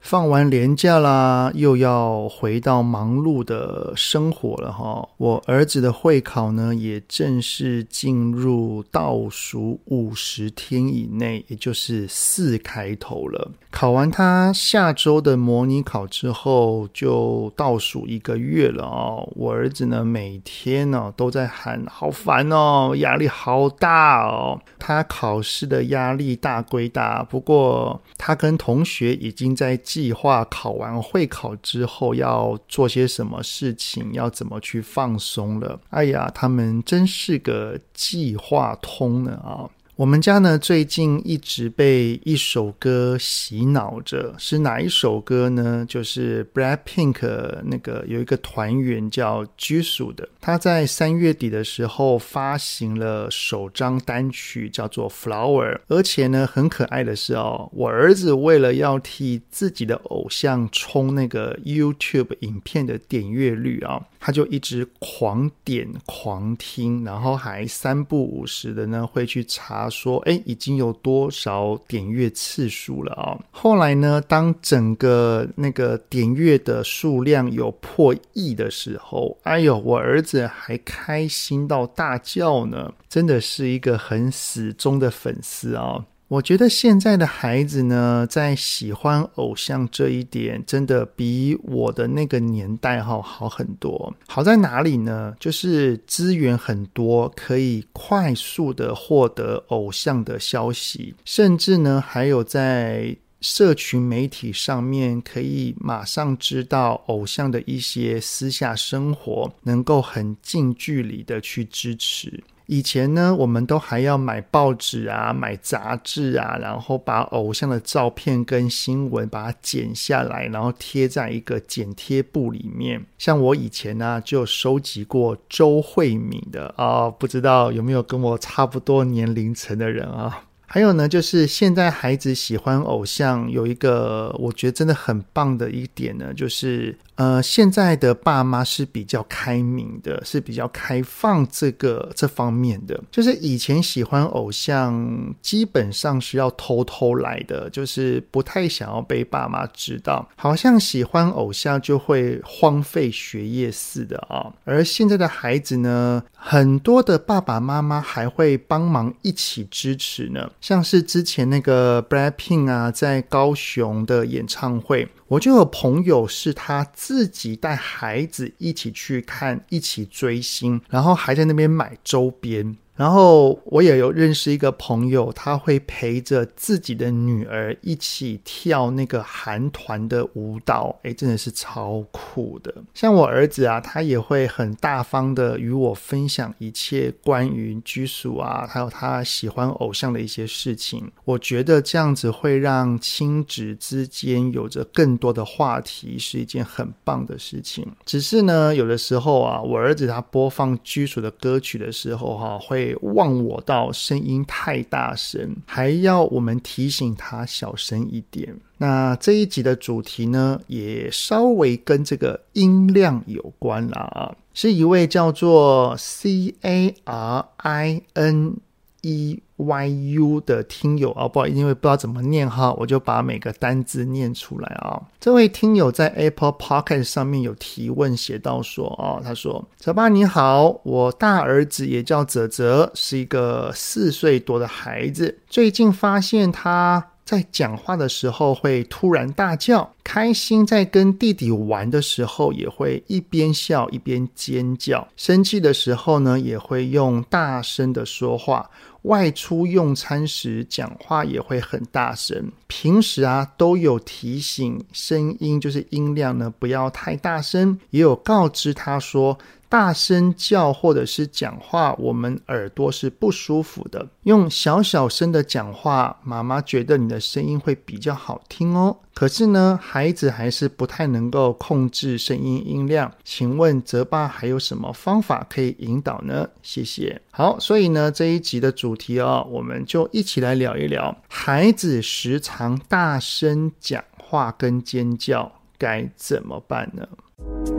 放完年假啦，又要回到忙碌的生活了哈。我儿子的会考呢，也正式进入倒数五十天以内，也就是四开头了。考完他下周的模拟考之后，就倒数一个月了哦。我儿子呢，每天呢都在喊：“好烦哦，压力好大哦。”他考试的压力大归大，不过他跟同学已经在。计划考完会考之后要做些什么事情，要怎么去放松了。哎呀，他们真是个计划通呢啊！我们家呢，最近一直被一首歌洗脑着，是哪一首歌呢？就是 BLACKPINK 那个有一个团员叫 Jisoo 的，他在三月底的时候发行了首张单曲，叫做 Flower。而且呢，很可爱的是哦，我儿子为了要替自己的偶像冲那个 YouTube 影片的点阅率啊。他就一直狂点狂听，然后还三不五时的呢会去查说，哎，已经有多少点阅次数了啊、后来呢，当整个那个点阅的数量有破亿的时候，哎呦，我儿子还开心到大叫呢，真的是一个很死忠的粉丝啊、我觉得现在的孩子呢，在喜欢偶像这一点，真的比我的那个年代哈好很多。好在哪里呢？就是资源很多，可以快速的获得偶像的消息，甚至呢，还有在社群媒体上面可以马上知道偶像的一些私下生活，能够很近距离的去支持。以前呢，我们都还要买报纸啊，买杂志啊，然后把偶像的照片跟新闻把它剪下来，然后贴在一个剪贴簿里面。像我以前呢、就收集过周慧敏的啊、不知道有没有跟我差不多年龄层的人啊？还有呢，就是现在孩子喜欢偶像，有一个我觉得真的很棒的一点呢，就是。呃，现在的爸妈是比较开明的，是比较开放这个这方面的。就是以前喜欢偶像，基本上是要偷偷来的，就是不太想要被爸妈知道，好像喜欢偶像就会荒废学业似的啊。而现在的孩子呢，很多的爸爸妈妈还会帮忙一起支持呢，像是之前那个 BLACKPINK 啊，在高雄的演唱会。我就有朋友是他自己带孩子一起去看，一起追星，然后还在那边买周边。然后我也有认识一个朋友，他会陪着自己的女儿一起跳那个韩团的舞蹈，诶，真的是超酷的。像我儿子啊，他也会很大方的与我分享一切关于居属啊，还有他喜欢偶像的一些事情。我觉得这样子会让亲子之间有着更多的话题，是一件很棒的事情。只是呢，有的时候啊，我儿子他播放居属的歌曲的时候，哈，会。忘我到声音太大声，还要我们提醒他小声一点。那这一集的主题呢，也稍微跟这个音量有关了啊，是一位叫做 C A R I N E。yu 的听友啊，不好意思，因为不知道怎么念哈，我就把每个单字念出来啊。这位听友在 Apple p o c k e t 上面有提问，写到说啊，他说：“泽爸你好，我大儿子也叫泽泽，是一个四岁多的孩子，最近发现他。”在讲话的时候会突然大叫，开心在跟弟弟玩的时候也会一边笑一边尖叫，生气的时候呢也会用大声的说话，外出用餐时讲话也会很大声，平时啊都有提醒声音就是音量呢不要太大声，也有告知他说。大声叫或者是讲话，我们耳朵是不舒服的。用小小声的讲话，妈妈觉得你的声音会比较好听哦。可是呢，孩子还是不太能够控制声音音量，请问泽爸还有什么方法可以引导呢？谢谢。好，所以呢，这一集的主题哦，我们就一起来聊一聊，孩子时常大声讲话跟尖叫该怎么办呢？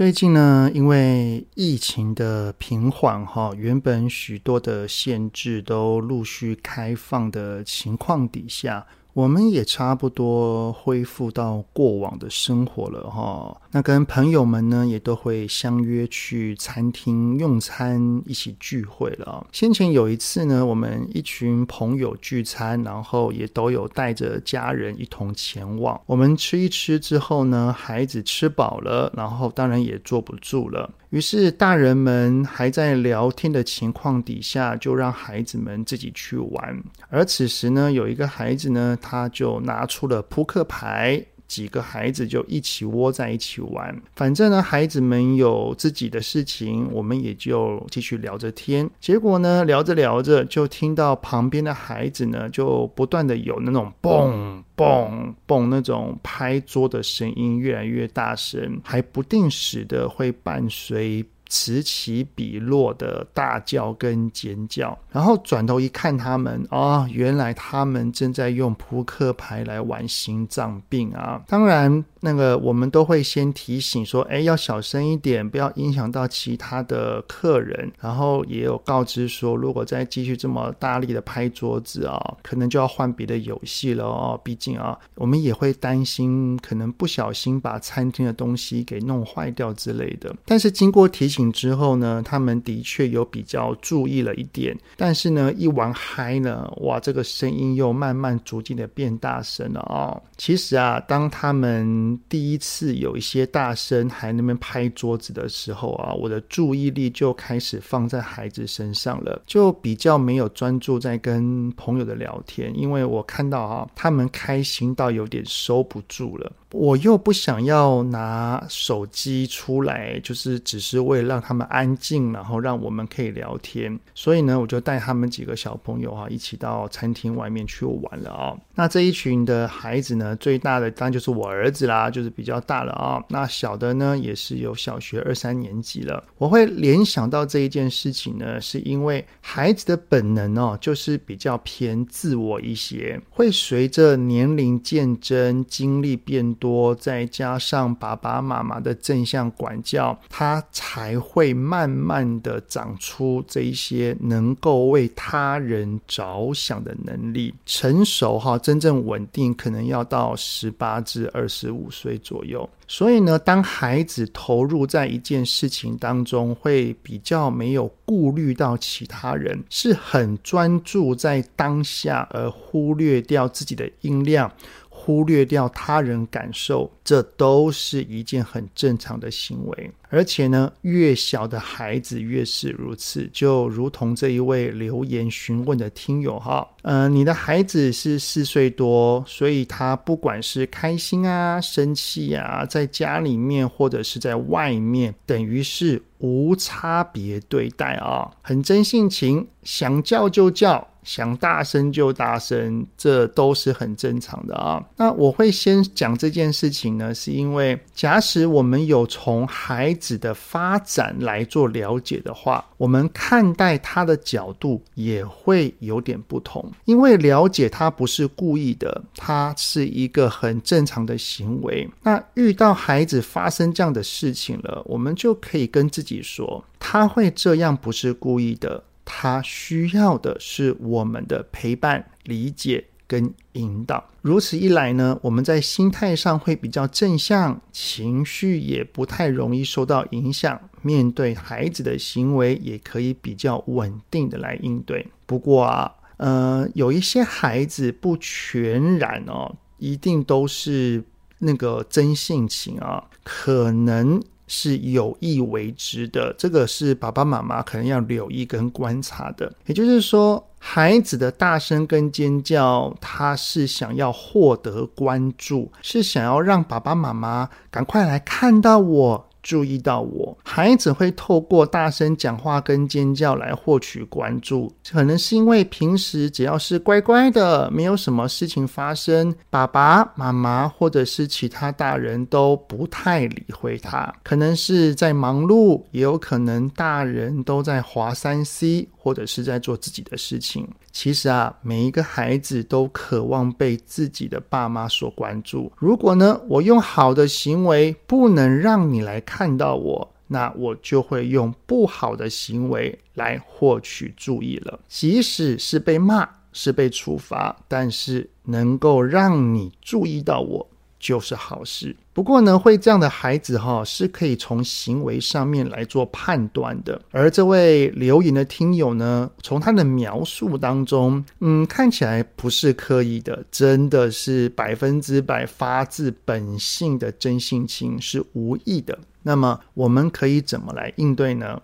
最近呢，因为疫情的平缓哈，原本许多的限制都陆续开放的情况底下。我们也差不多恢复到过往的生活了哈。那跟朋友们呢，也都会相约去餐厅用餐，一起聚会了。先前有一次呢，我们一群朋友聚餐，然后也都有带着家人一同前往。我们吃一吃之后呢，孩子吃饱了，然后当然也坐不住了。于是大人们还在聊天的情况底下，就让孩子们自己去玩。而此时呢，有一个孩子呢，他就拿出了扑克牌。几个孩子就一起窝在一起玩，反正呢，孩子们有自己的事情，我们也就继续聊着天。结果呢，聊着聊着，就听到旁边的孩子呢，就不断的有那种嘣嘣嘣那种拍桌的声音，越来越大声，还不定时的会伴随。此起彼落的大叫跟尖叫，然后转头一看，他们啊、原来他们正在用扑克牌来玩心脏病啊！当然。那个我们都会先提醒说，哎，要小声一点，不要影响到其他的客人。然后也有告知说，如果再继续这么大力的拍桌子啊，可能就要换别的游戏了哦。毕竟啊，我们也会担心可能不小心把餐厅的东西给弄坏掉之类的。但是经过提醒之后呢，他们的确有比较注意了一点。但是呢，一玩嗨呢，哇，这个声音又慢慢逐渐的变大声了哦。其实啊，当他们第一次有一些大声还那边拍桌子的时候啊，我的注意力就开始放在孩子身上了，就比较没有专注在跟朋友的聊天，因为我看到啊，他们开心到有点收不住了。我又不想要拿手机出来，就是只是为了让他们安静，然后让我们可以聊天。所以呢，我就带他们几个小朋友啊，一起到餐厅外面去玩了啊。那这一群的孩子呢，最大的当然就是我儿子啦，就是比较大了啊。那小的呢，也是有小学二三年级了。我会联想到这一件事情呢，是因为孩子的本能哦，就是比较偏自我一些，会随着年龄渐增，经历变多，再加上爸爸妈妈的正向管教，他才会慢慢的长出这一些能够为他人着想的能力。成熟哈，真正稳定可能要到十八至二十五岁左右。所以呢，当孩子投入在一件事情当中，会比较没有顾虑到其他人，是很专注在当下，而忽略掉自己的音量。忽略掉他人感受，这都是一件很正常的行为。而且呢，越小的孩子越是如此。就如同这一位留言询问的听友哈，呃，你的孩子是四岁多，所以他不管是开心啊、生气啊，在家里面或者是在外面，等于是无差别对待啊，很真性情，想叫就叫。想大声就大声，这都是很正常的啊。那我会先讲这件事情呢，是因为假使我们有从孩子的发展来做了解的话，我们看待他的角度也会有点不同。因为了解他不是故意的，他是一个很正常的行为。那遇到孩子发生这样的事情了，我们就可以跟自己说，他会这样不是故意的。他需要的是我们的陪伴、理解跟引导。如此一来呢，我们在心态上会比较正向，情绪也不太容易受到影响。面对孩子的行为，也可以比较稳定的来应对。不过啊，呃，有一些孩子不全然哦，一定都是那个真性情啊，可能。是有意为之的，这个是爸爸妈妈可能要留意跟观察的。也就是说，孩子的大声跟尖叫，他是想要获得关注，是想要让爸爸妈妈赶快来看到我。注意到我，孩子会透过大声讲话跟尖叫来获取关注，可能是因为平时只要是乖乖的，没有什么事情发生，爸爸妈妈或者是其他大人都不太理会他，可能是在忙碌，也有可能大人都在滑三 C。或者是在做自己的事情。其实啊，每一个孩子都渴望被自己的爸妈所关注。如果呢，我用好的行为不能让你来看到我，那我就会用不好的行为来获取注意了。即使是被骂，是被处罚，但是能够让你注意到我。就是好事。不过呢，会这样的孩子哈，是可以从行为上面来做判断的。而这位留言的听友呢，从他的描述当中，嗯，看起来不是刻意的，真的是百分之百发自本性的真性情，是无意的。那么，我们可以怎么来应对呢？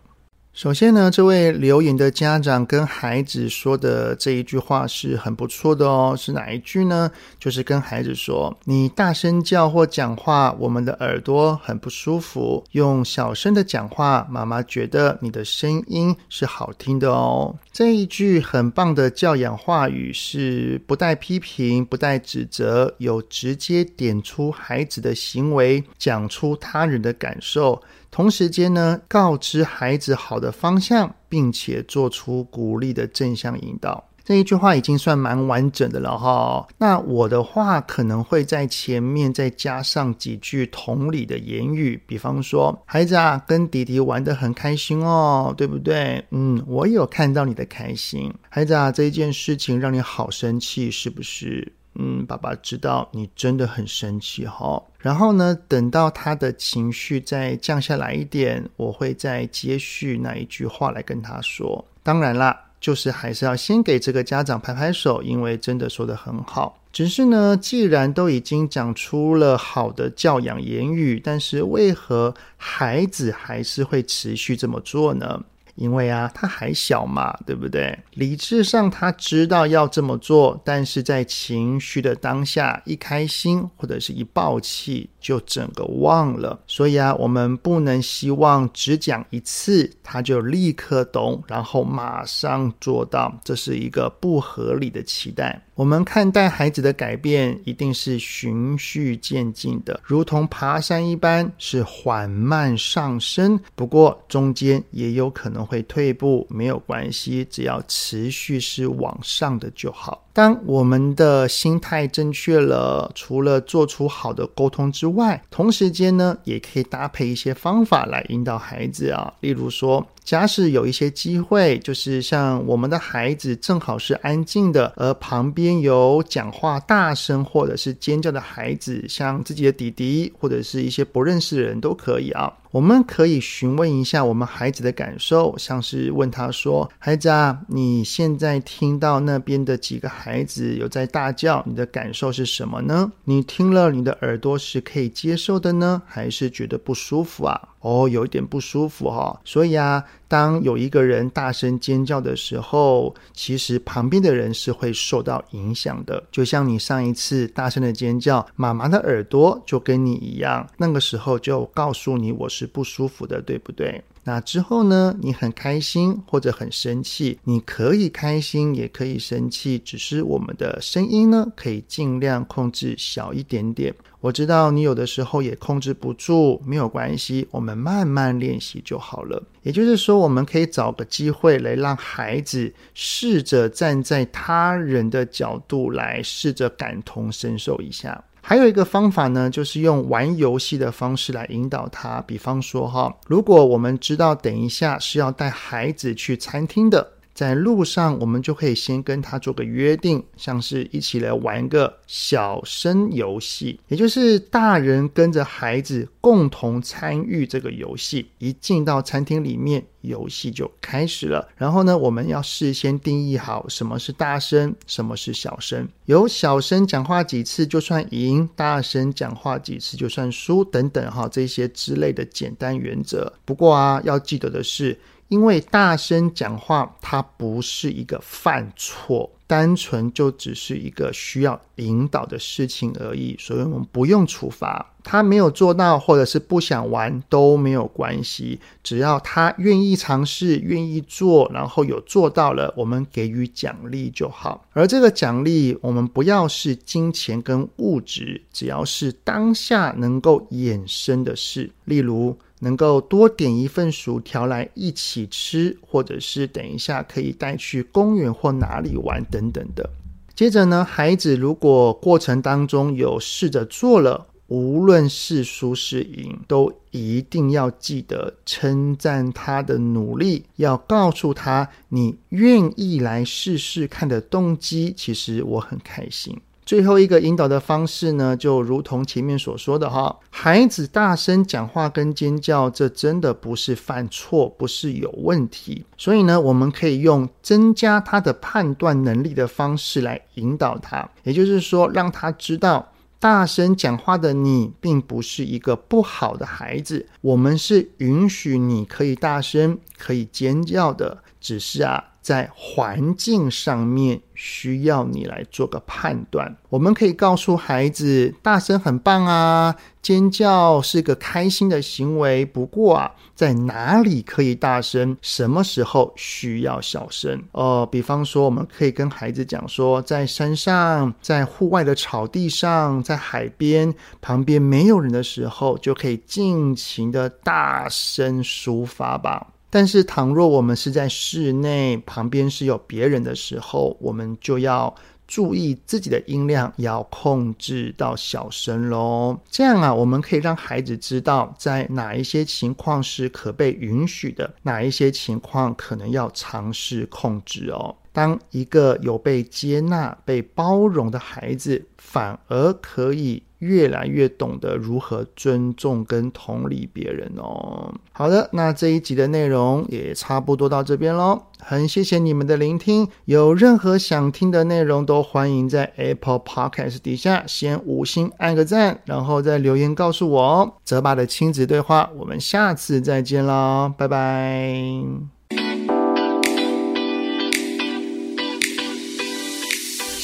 首先呢，这位留言的家长跟孩子说的这一句话是很不错的哦。是哪一句呢？就是跟孩子说：“你大声叫或讲话，我们的耳朵很不舒服。用小声的讲话，妈妈觉得你的声音是好听的哦。”这一句很棒的教养话语是不带批评、不带指责，有直接点出孩子的行为，讲出他人的感受。同时间呢，告知孩子好的方向，并且做出鼓励的正向引导。这一句话已经算蛮完整的了哈。那我的话可能会在前面再加上几句同理的言语，比方说：“孩子啊，跟弟弟玩得很开心哦，对不对？嗯，我有看到你的开心。孩子啊，这一件事情让你好生气，是不是？”嗯，爸爸知道你真的很生气哈。然后呢，等到他的情绪再降下来一点，我会再接续那一句话来跟他说。当然啦，就是还是要先给这个家长拍拍手，因为真的说得很好。只是呢，既然都已经讲出了好的教养言语，但是为何孩子还是会持续这么做呢？因为啊，他还小嘛，对不对？理智上他知道要这么做，但是在情绪的当下，一开心或者是一爆气，就整个忘了。所以啊，我们不能希望只讲一次他就立刻懂，然后马上做到，这是一个不合理的期待。我们看待孩子的改变，一定是循序渐进的，如同爬山一般，是缓慢上升。不过中间也有可能会退步，没有关系，只要持续是往上的就好。当我们的心态正确了，除了做出好的沟通之外，同时间呢，也可以搭配一些方法来引导孩子啊，例如说。假使有一些机会，就是像我们的孩子正好是安静的，而旁边有讲话大声或者是尖叫的孩子，像自己的弟弟或者是一些不认识的人都可以啊。我们可以询问一下我们孩子的感受，像是问他说：“孩子啊，你现在听到那边的几个孩子有在大叫，你的感受是什么呢？你听了你的耳朵是可以接受的呢，还是觉得不舒服啊？”哦，有一点不舒服哈、哦。所以啊，当有一个人大声尖叫的时候，其实旁边的人是会受到影响的。就像你上一次大声的尖叫，妈妈的耳朵就跟你一样，那个时候就告诉你我是。不舒服的，对不对？那之后呢？你很开心或者很生气，你可以开心，也可以生气，只是我们的声音呢，可以尽量控制小一点点。我知道你有的时候也控制不住，没有关系，我们慢慢练习就好了。也就是说，我们可以找个机会来让孩子试着站在他人的角度来试着感同身受一下。还有一个方法呢，就是用玩游戏的方式来引导他。比方说哈，如果我们知道等一下是要带孩子去餐厅的。在路上，我们就可以先跟他做个约定，像是一起来玩个小生游戏，也就是大人跟着孩子共同参与这个游戏。一进到餐厅里面，游戏就开始了。然后呢，我们要事先定义好什么是大声，什么是小声。有小声讲话几次就算赢，大声讲话几次就算输，等等哈，这些之类的简单原则。不过啊，要记得的是。因为大声讲话，它不是一个犯错，单纯就只是一个需要引导的事情而已，所以我们不用处罚。他没有做到，或者是不想玩都没有关系，只要他愿意尝试、愿意做，然后有做到了，我们给予奖励就好。而这个奖励，我们不要是金钱跟物质，只要是当下能够衍生的事，例如。能够多点一份薯条来一起吃，或者是等一下可以带去公园或哪里玩等等的。接着呢，孩子如果过程当中有试着做了，无论是输是赢，都一定要记得称赞他的努力，要告诉他你愿意来试试看的动机。其实我很开心。最后一个引导的方式呢，就如同前面所说的哈，孩子大声讲话跟尖叫，这真的不是犯错，不是有问题。所以呢，我们可以用增加他的判断能力的方式来引导他，也就是说，让他知道大声讲话的你并不是一个不好的孩子，我们是允许你可以大声、可以尖叫的，只是啊。在环境上面需要你来做个判断。我们可以告诉孩子，大声很棒啊，尖叫是个开心的行为。不过啊，在哪里可以大声，什么时候需要小声？呃，比方说，我们可以跟孩子讲说，在山上，在户外的草地上，在海边旁边没有人的时候，就可以尽情的大声抒发吧。但是，倘若我们是在室内，旁边是有别人的时候，我们就要注意自己的音量，要控制到小声喽。这样啊，我们可以让孩子知道，在哪一些情况是可被允许的，哪一些情况可能要尝试控制哦。当一个有被接纳、被包容的孩子，反而可以越来越懂得如何尊重跟同理别人哦。好的，那这一集的内容也差不多到这边喽。很谢谢你们的聆听，有任何想听的内容，都欢迎在 Apple Podcast 底下先五星按个赞，然后再留言告诉我哦。泽爸的亲子对话，我们下次再见喽，拜拜。